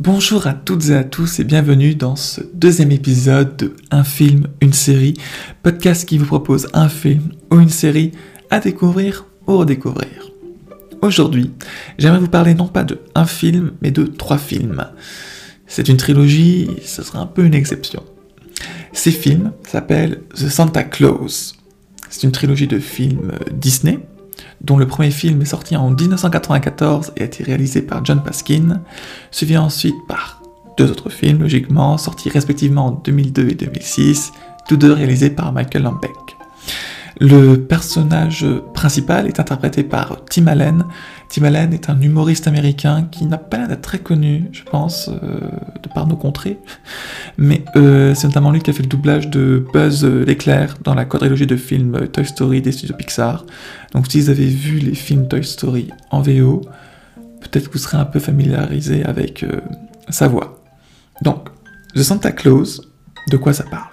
Bonjour à toutes et à tous et bienvenue dans ce deuxième épisode de Un film, une série, podcast qui vous propose un film ou une série à découvrir ou redécouvrir. Aujourd'hui, j'aimerais vous parler non pas de un film, mais de trois films. C'est une trilogie, ce sera un peu une exception. Ces films s'appellent The Santa Claus. C'est une trilogie de films Disney, dont le premier film est sorti en 1994 et a été réalisé par John Paskin, suivi ensuite par deux autres films, logiquement, sortis respectivement en 2002 et 2006, tous deux réalisés par Michael Lambeck. Le personnage principal est interprété par Tim Allen. Tim Allen est un humoriste américain qui n'a pas l'air d'être très connu, je pense, euh, de par nos contrées. Mais euh, c'est notamment lui qui a fait le doublage de Buzz l'éclair dans la quadrilogie de films Toy Story des studios Pixar. Donc si vous avez vu les films Toy Story en VO, peut-être que vous serez un peu familiarisé avec euh, sa voix. Donc, The Santa Claus, de quoi ça parle?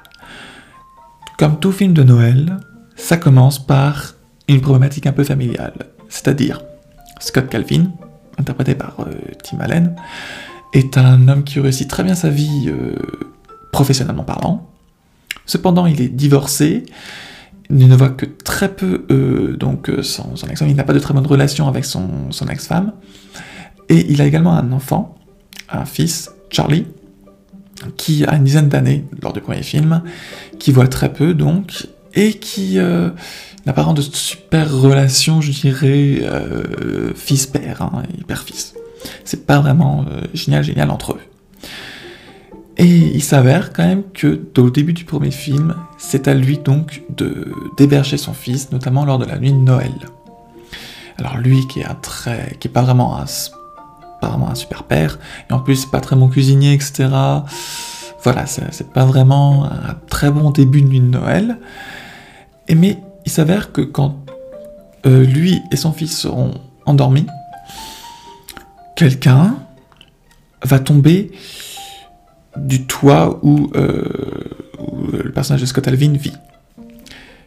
Comme tout film de Noël, ça commence par une problématique un peu familiale, c'est-à-dire Scott Calvin, interprété par euh, Tim Allen, est un homme qui réussit très bien sa vie euh, professionnellement parlant. Cependant, il est divorcé, il ne voit que très peu euh, donc son, ex-femme, il n'a pas de très bonne relation avec son, son ex-femme, et il a également un enfant, un fils, Charlie, qui a une dizaine d'années lors du premier film, qui voit très peu donc, et qui euh, n'a pas de super relation, je dirais, euh, fils-père hein, et père-fils. C'est pas vraiment euh, génial, génial entre eux. Et il s'avère quand même que au début du premier film, c'est à lui donc de d'héberger son fils, notamment lors de la nuit de Noël. Alors lui qui est un très, qui est pas vraiment un, pas vraiment un super père, et en plus pas très bon cuisinier, etc. Voilà, c'est pas vraiment un très bon début de nuit de Noël. Mais il s'avère que quand euh, lui et son fils seront endormis, quelqu'un va tomber du toit où, euh, où, le personnage de Scott Alvin vit.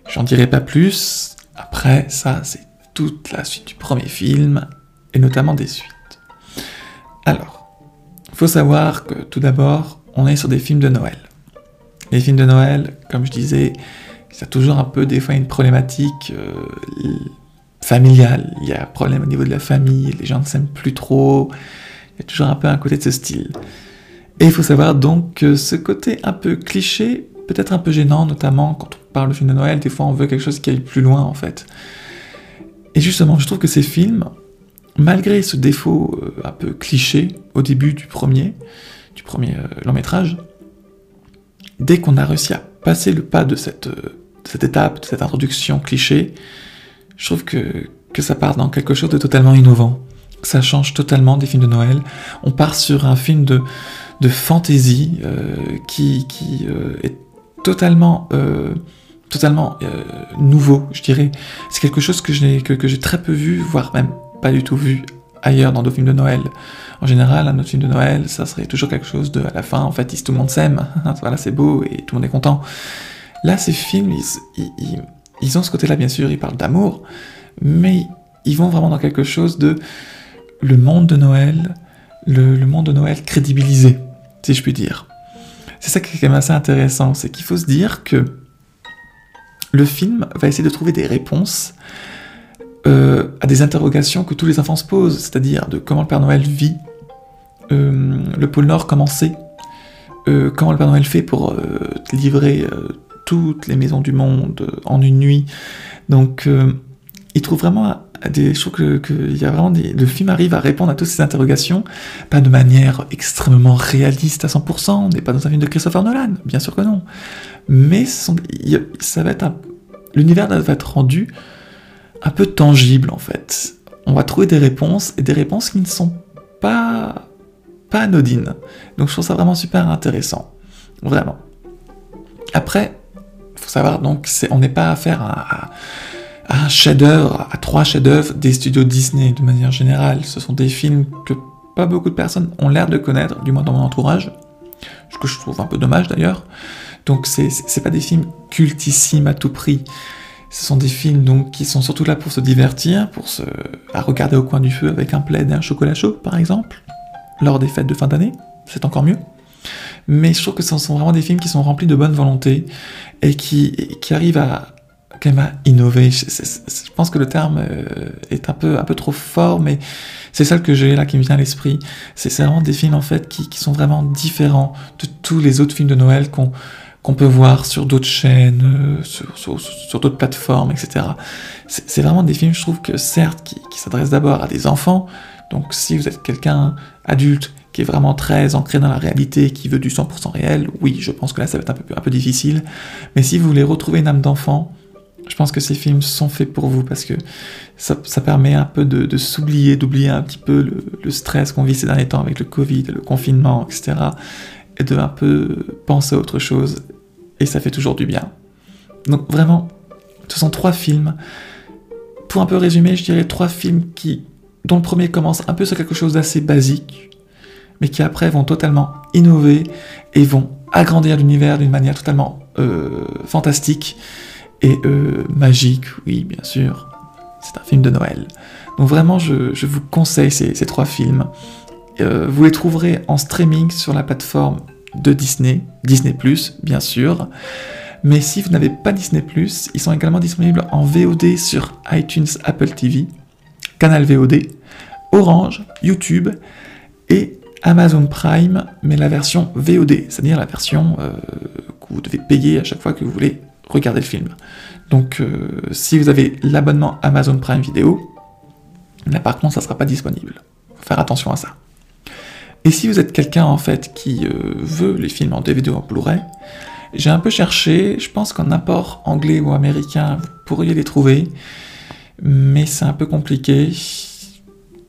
J'en dirai pas plus. Après, ça, c'est toute la suite du premier film, et notamment des suites. Alors, faut savoir que tout d'abord, on est sur des films de Noël. Les films de Noël, comme je disais, ça a toujours un peu des fois une problématique euh, familiale. Il y a un problème au niveau de la famille, les gens ne s'aiment plus trop. Il y a toujours un peu un côté de ce style. Et il faut savoir donc que ce côté un peu cliché, peut-être un peu gênant, notamment quand on parle de film de Noël, des fois on veut quelque chose qui aille plus loin en fait. Et justement, je trouve que ces films, malgré ce défaut euh, un peu cliché au début du premier, du premier euh, long métrage, dès qu'on a réussi à passer le pas de cette, cette étape, de cette introduction cliché, je trouve que, que ça part dans quelque chose de totalement innovant. Ça change totalement des films de Noël. On part sur un film de, de fantasy euh, qui, qui euh, est totalement, euh, totalement euh, nouveau, je dirais. C'est quelque chose que j'ai que, que j'ai très peu vu, voire même pas du tout vu ailleurs dans d'autres films de Noël. En général, un autre film de Noël, ça serait toujours quelque chose de, à la fin, en fait, tout le monde s'aime, voilà, c'est beau et tout le monde est content. Là, ces films, ils ont ce côté-là, bien sûr, ils parlent d'amour, mais ils vont vraiment dans quelque chose de le monde de Noël, le, le monde de Noël crédibilisé, si je puis dire. C'est ça qui est quand même assez intéressant, c'est qu'il faut se dire que le film va essayer de trouver des réponses euh, à des interrogations que tous les enfants se posent, c'est-à-dire de comment le Père Noël vit, euh, le pôle Nord comment c'est, euh, comment le Père Noël fait pour livrer toutes les maisons du monde en une nuit. Donc, il trouve vraiment des, je trouve que, y a vraiment le film arrive à répondre à toutes ces interrogations, pas de manière extrêmement réaliste à 100%, on n'est pas dans un film de Christopher Nolan, bien sûr que non. Mais ça va être un, l'univers va être rendu un peu tangible en fait. On va trouver des réponses et des réponses qui ne sont pas pas anodines. Donc je trouve ça vraiment super intéressant, vraiment. Après, faut savoir donc on n'est pas à faire à, à un chef-d'œuvre, à trois chefs-d'œuvre des studios Disney de manière générale. Ce sont des films que pas beaucoup de personnes ont l'air de connaître, du moins dans mon entourage, ce que je trouve un peu dommage d'ailleurs. Donc c'est pas des films cultissimes à tout prix. Ce sont des films donc qui sont surtout là pour se divertir, pour se à regarder au coin du feu avec un plaid et un chocolat chaud par exemple, lors des fêtes de fin d'année. c'est encore mieux. Mais je trouve que ce sont vraiment des films qui sont remplis de bonne volonté et qui, qui arrivent à, quand innover. Je, pense que le terme euh, est un peu, un peu trop fort, mais c'est ça que j'ai là qui me vient à l'esprit. C'est vraiment des films en fait qui, qui, sont vraiment différents de tous les autres films de Noël qu'on qu'on peut voir sur d'autres chaînes, euh, sur, d'autres plateformes, etc. C'est vraiment des films, je trouve que certes, qui, s'adressent d'abord à des enfants. Donc si vous êtes quelqu'un adulte qui est vraiment très ancré dans la réalité, qui veut du 100% réel, oui, je pense que là ça va être un peu, difficile. Mais si vous voulez retrouver une âme d'enfant, je pense que ces films sont faits pour vous parce que ça, permet un peu de, de s'oublier, d'oublier un petit peu le, le stress qu'on vit ces derniers temps avec le Covid, le confinement, etc. Et de un peu penser à autre chose. Et ça fait toujours du bien. Donc vraiment, ce sont trois films. Pour un peu résumer, je dirais trois films qui, dont le premier commence un peu sur quelque chose d'assez basique, mais qui après vont totalement innover et vont agrandir l'univers d'une manière totalement euh, fantastique et euh, magique, oui, bien sûr. C'est un film de Noël. Donc vraiment, je, vous conseille ces, ces trois films. Euh, vous les trouverez en streaming sur la plateforme de Disney, Disney ⁇ bien sûr. Mais si vous n'avez pas Disney ⁇ ils sont également disponibles en VOD sur iTunes, Apple TV, Canal VOD, Orange, YouTube et Amazon Prime, mais la version VOD, c'est-à-dire la version euh, que vous devez payer à chaque fois que vous voulez regarder le film. Donc euh, si vous avez l'abonnement Amazon Prime Vidéo, là par contre ça ne sera pas disponible. Faire attention à ça. Et si vous êtes quelqu'un en fait qui euh, veut les films en DVD ou en Blu-ray, j'ai un peu cherché, je pense qu'en import anglais ou américain, vous pourriez les trouver, mais c'est un peu compliqué.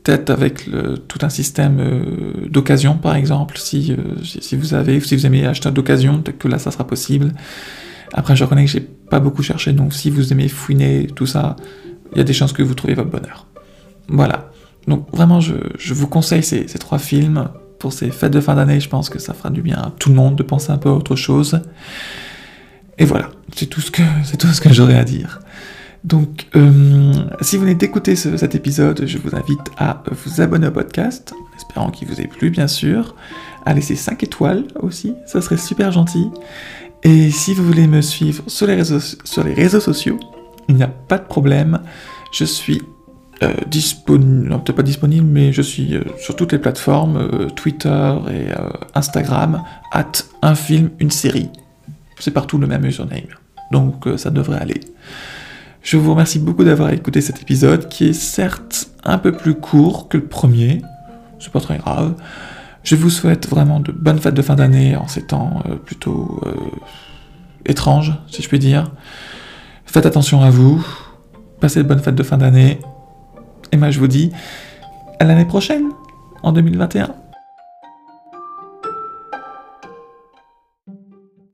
Peut-être avec tout un système euh, d'occasion, par exemple, si, euh, si vous avez, si vous aimez acheter d'occasion, peut-être que là ça sera possible. Après, je reconnais que j'ai pas beaucoup cherché, donc si vous aimez fouiner tout ça, il y a des chances que vous trouviez votre bonheur. Voilà. Donc vraiment, je, je vous conseille ces, ces, trois films. Pour ces fêtes de fin d'année, je pense que ça fera du bien à tout le monde de penser un peu à autre chose. Et voilà, c'est tout ce que, j'aurais à dire. Donc, euh, si vous venez d'écouter ce, cet épisode, je vous invite à vous abonner au podcast, espérant qu'il vous ait plu, bien sûr, à laisser 5 étoiles aussi, ça serait super gentil. Et si vous voulez me suivre sur les réseaux sociaux, il n'y a pas de problème, je suis euh, disponible, non peut-être pas disponible, mais je suis euh, sur toutes les plateformes, euh, Twitter et Instagram, at un film, une série. C'est partout le même username, donc ça devrait aller. Je vous remercie beaucoup d'avoir écouté cet épisode qui est certes un peu plus court que le premier, c'est pas très grave. Je vous souhaite vraiment de bonnes fêtes de fin d'année en ces temps plutôt étranges, si je puis dire. Faites attention à vous, passez de bonnes fêtes de fin d'année, et moi je vous dis à l'année prochaine, en 2021.